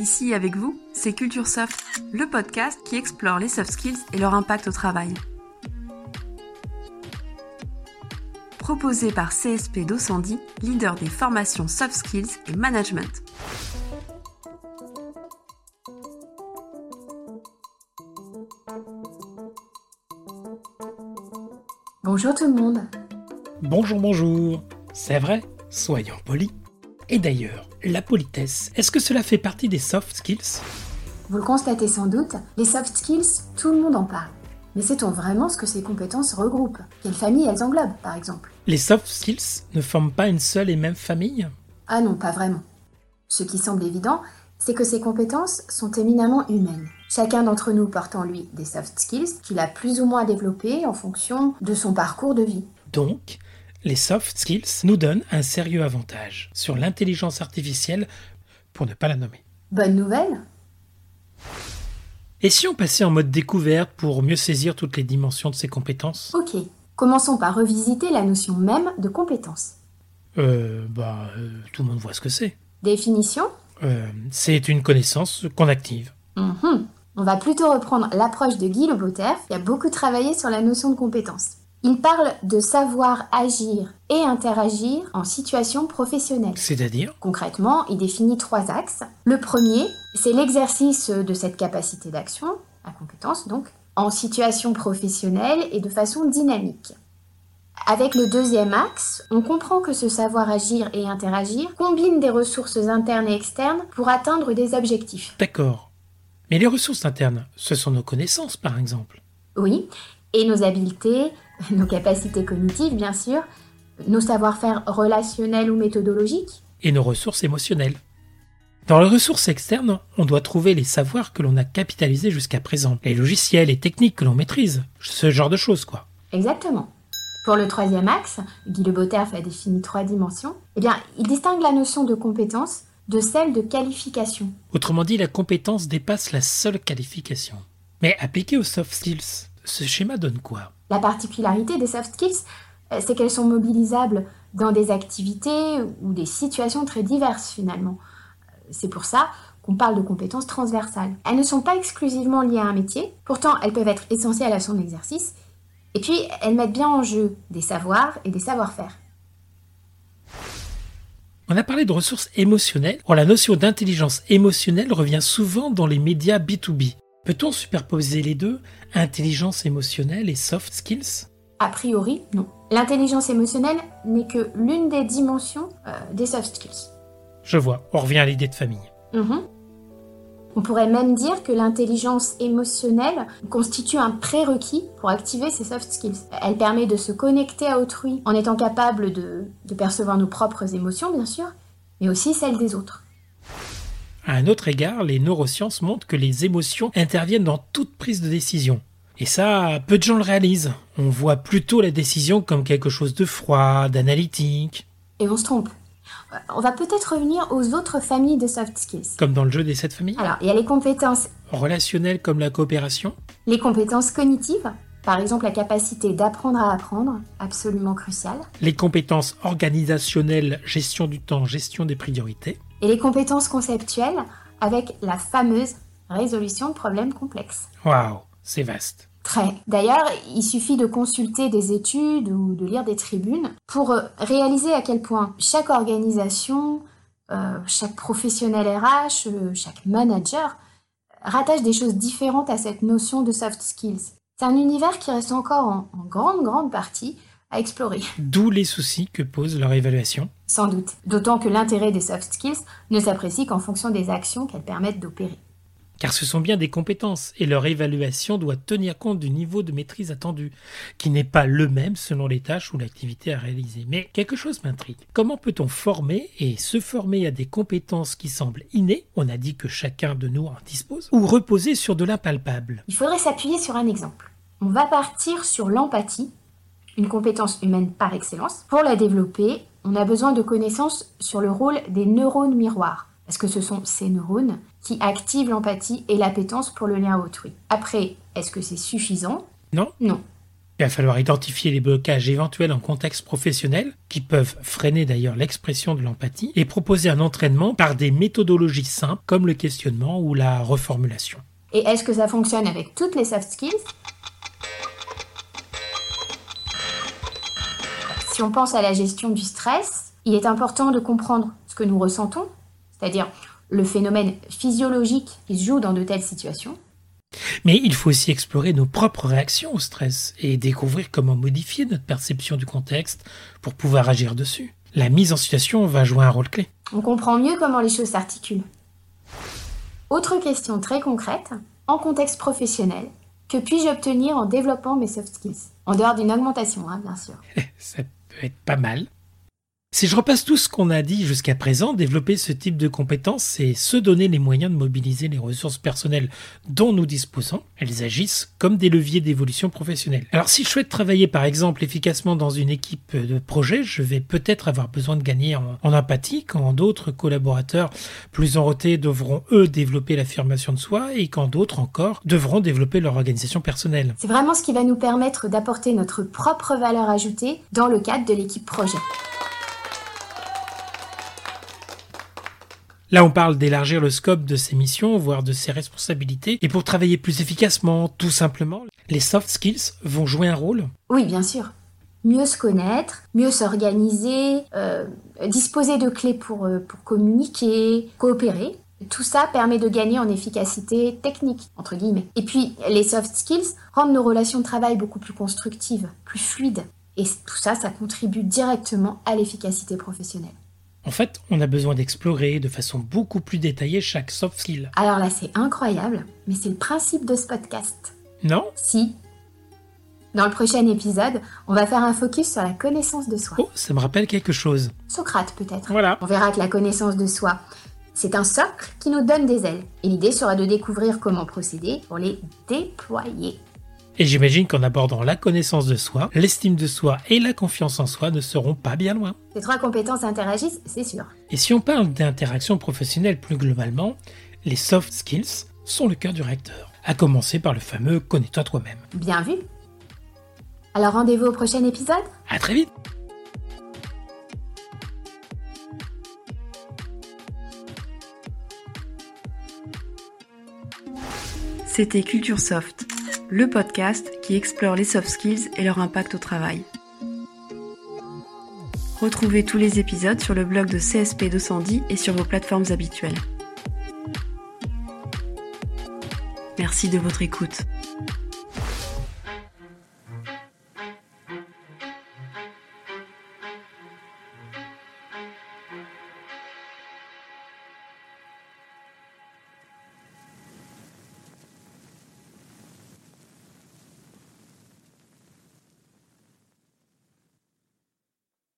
Ici avec vous, c'est Culture Soft, le podcast qui explore les soft skills et leur impact au travail. Proposé par CSP Docandi, leader des formations soft skills et management. Bonjour tout le monde. Bonjour, bonjour. C'est vrai, soyons polis. Et d'ailleurs, la politesse, est-ce que cela fait partie des soft skills? Vous le constatez sans doute, les soft skills, tout le monde en parle. Mais sait-on vraiment ce que ces compétences regroupent? Quelle famille elles englobent, par exemple? Les soft skills ne forment pas une seule et même famille? Ah non, pas vraiment. Ce qui semble évident, c'est que ces compétences sont éminemment humaines. Chacun d'entre nous porte en lui des soft skills qu'il a plus ou moins développés en fonction de son parcours de vie. Donc, les soft skills nous donnent un sérieux avantage sur l'intelligence artificielle, pour ne pas la nommer. Bonne nouvelle Et si on passait en mode découverte pour mieux saisir toutes les dimensions de ces compétences? Ok, commençons par revisiter la notion même de compétence. Euh, bah, euh, tout le monde voit ce que c'est. Définition? Euh, c'est une connaissance qu'on active. Mhm. On va plutôt reprendre l'approche de Guy Leboter, qui a beaucoup travaillé sur la notion de compétence. Il parle de savoir agir et interagir en situation professionnelle. C'est-à-dire Concrètement, il définit trois axes. Le premier, c'est l'exercice de cette capacité d'action, la compétence donc, en situation professionnelle et de façon dynamique. Avec le deuxième axe, on comprend que ce savoir agir et interagir combine des ressources internes et externes pour atteindre des objectifs. D'accord. Mais les ressources internes, ce sont nos connaissances, par exemple. Oui, et nos habiletés, nos capacités cognitives bien sûr, nos savoir-faire relationnels ou méthodologiques. et nos ressources émotionnelles. Dans les ressources externes, on doit trouver les savoirs que l'on a capitalisés jusqu'à présent, les logiciels et techniques que l'on maîtrise, ce genre de choses quoi. Exactement. Pour le troisième axe, Guy Le Boterf a défini trois dimensions, eh bien, il distingue la notion de compétence de celle de qualification. Autrement dit, la compétence dépasse la seule qualification. Mais appliquée aux soft skills, ce schéma donne quoi? La particularité des soft skills, euh, c'est qu'elles sont mobilisables dans des activités ou des situations très diverses finalement. C'est pour ça qu'on parle de compétences transversales. Elles ne sont pas exclusivement liées à un métier, pourtant elles peuvent être essentielles à son exercice, et puis elles mettent bien en jeu des savoirs et des savoir-faire. On a parlé de ressources émotionnelles. La notion d'intelligence émotionnelle revient souvent dans les médias B2B. Peut-on superposer les deux, intelligence émotionnelle et soft skills? A priori, non. L'intelligence émotionnelle n'est que l'une des dimensions euh, des soft skills. Je vois, on revient à l'idée de famille. Mhm. On pourrait même dire que l'intelligence émotionnelle constitue un prérequis pour activer ces soft skills. Elle permet de se connecter à autrui en étant capable de, de percevoir nos propres émotions, bien sûr, mais aussi celles des autres. À un autre égard, les neurosciences montrent que les émotions interviennent dans toute prise de décision. Et ça, peu de gens le réalisent. On voit plutôt la décision comme quelque chose de froid, d'analytique, Et on se trompe. Euh, On va peut-être revenir aux autres familles de soft skills. comme dans le jeu des sept familles. Alors, il y a les compétences, Relationnelles comme la coopération, les compétences cognitives, par exemple la capacité d'apprendre à apprendre, absolument cruciale, les compétences organisationnelles, gestion du temps, gestion des priorités, et les compétences conceptuelles avec la fameuse résolution de problèmes complexes. Waouh, c'est vaste. Très. D'ailleurs, il suffit de consulter des études ou de lire des tribunes pour euh, réaliser à quel point chaque organisation, euh, chaque professionnel RH, euh, chaque manager rattache des choses différentes à cette notion de soft skills. C'est un univers qui reste encore en, en grande, grande partie à explorer. D'où les soucis que pose leur évaluation. Sans doute. D'autant que l'intérêt des soft skills ne s'apprécie qu'en fonction des actions qu'elles permettent d'opérer. Car ce sont bien des compétences et leur évaluation doit tenir compte du niveau de maîtrise attendu, qui n'est pas le même selon les tâches ou l'activité à réaliser. Mais quelque chose m'intrigue. Comment peut-on former et se former à des compétences qui semblent innées, on a dit que chacun de nous en dispose, ou reposer sur de l'impalpable Il faudrait s'appuyer sur un exemple. On va partir sur l'empathie, une compétence humaine par excellence. Pour la développer, on a besoin de connaissances sur le rôle des neurones miroirs, parce que ce sont ces neurones qui activent l'empathie et l'appétence pour le lien à autrui? Après, est-ce que c'est suffisant? Non Non. Il va falloir identifier les blocages éventuels en contexte professionnel, qui peuvent freiner d'ailleurs l'expression de l'empathie, et proposer un entraînement par des méthodologies simples comme le questionnement ou la reformulation. Et est-ce que ça fonctionne avec toutes les soft skills? Si on pense à la gestion du stress, il est important de comprendre ce que nous ressentons, c'est-à-dire le phénomène physiologique qui se joue dans de telles situations, mais il faut aussi explorer nos propres réactions au stress et découvrir comment modifier notre perception du contexte pour pouvoir agir dessus. La mise en situation va jouer un rôle clé. On comprend mieux comment les choses s'articulent. Autre question très concrète, en contexte professionnel, que puis-je obtenir en développant mes soft skills? En dehors d'une augmentation, hein, bien sûr. peut être pas mal. Si je repasse tout ce qu'on a dit jusqu'à présent, développer ce type de compétences, c'est se donner les moyens de mobiliser les ressources personnelles dont nous disposons. Elles agissent comme des leviers d'évolution professionnelle. Alors si je souhaite travailler par exemple efficacement dans une équipe de projet, je vais peut-être avoir besoin de gagner en, empathie quand d'autres collaborateurs plus enrotés devront eux développer l'affirmation de soi et quand d'autres encore devront développer leur organisation personnelle. C'est vraiment ce qui va nous permettre d'apporter notre propre valeur ajoutée dans le cadre de l'équipe projet. Là, on parle d'élargir le scope de ses missions, voire de ses responsabilités. Et pour travailler plus efficacement, tout simplement, les soft skills vont jouer un rôle Oui, bien sûr. Mieux se connaître, mieux s'organiser, euh, disposer de clés pour, euh, pour communiquer, coopérer. Tout ça permet de gagner en efficacité technique, entre guillemets. Et puis, les soft skills rendent nos relations de travail beaucoup plus constructives, plus fluides. Et tout ça, ça contribue directement à l'efficacité professionnelle. En fait, on a besoin d'explorer de façon beaucoup plus détaillée chaque soft skill. Alors là, c'est incroyable, mais c'est le principe de ce podcast. Non? Si. Dans le prochain épisode, on va faire un focus sur la connaissance de soi. Oh, ça me rappelle quelque chose. Socrate peut-être. Voilà. On verra que la connaissance de soi, c'est un socle qui nous donne des ailes. Et l'idée sera de découvrir comment procéder pour les déployer. Et j'imagine qu'en abordant la connaissance de soi, l'estime de soi et la confiance en soi ne seront pas bien loin. Ces trois compétences interagissent, c'est sûr. Et si on parle d'interaction professionnelle plus globalement, les soft skills sont le cœur du réacteur. À commencer par le fameux connais-toi toi-même. Bien vu. Alors rendez-vous au prochain épisode? À très vite C'était Culture Soft, le podcast qui explore les soft skills et leur impact au travail. Retrouvez tous les épisodes sur le blog de CSP 210 et sur vos plateformes habituelles. Merci de votre écoute.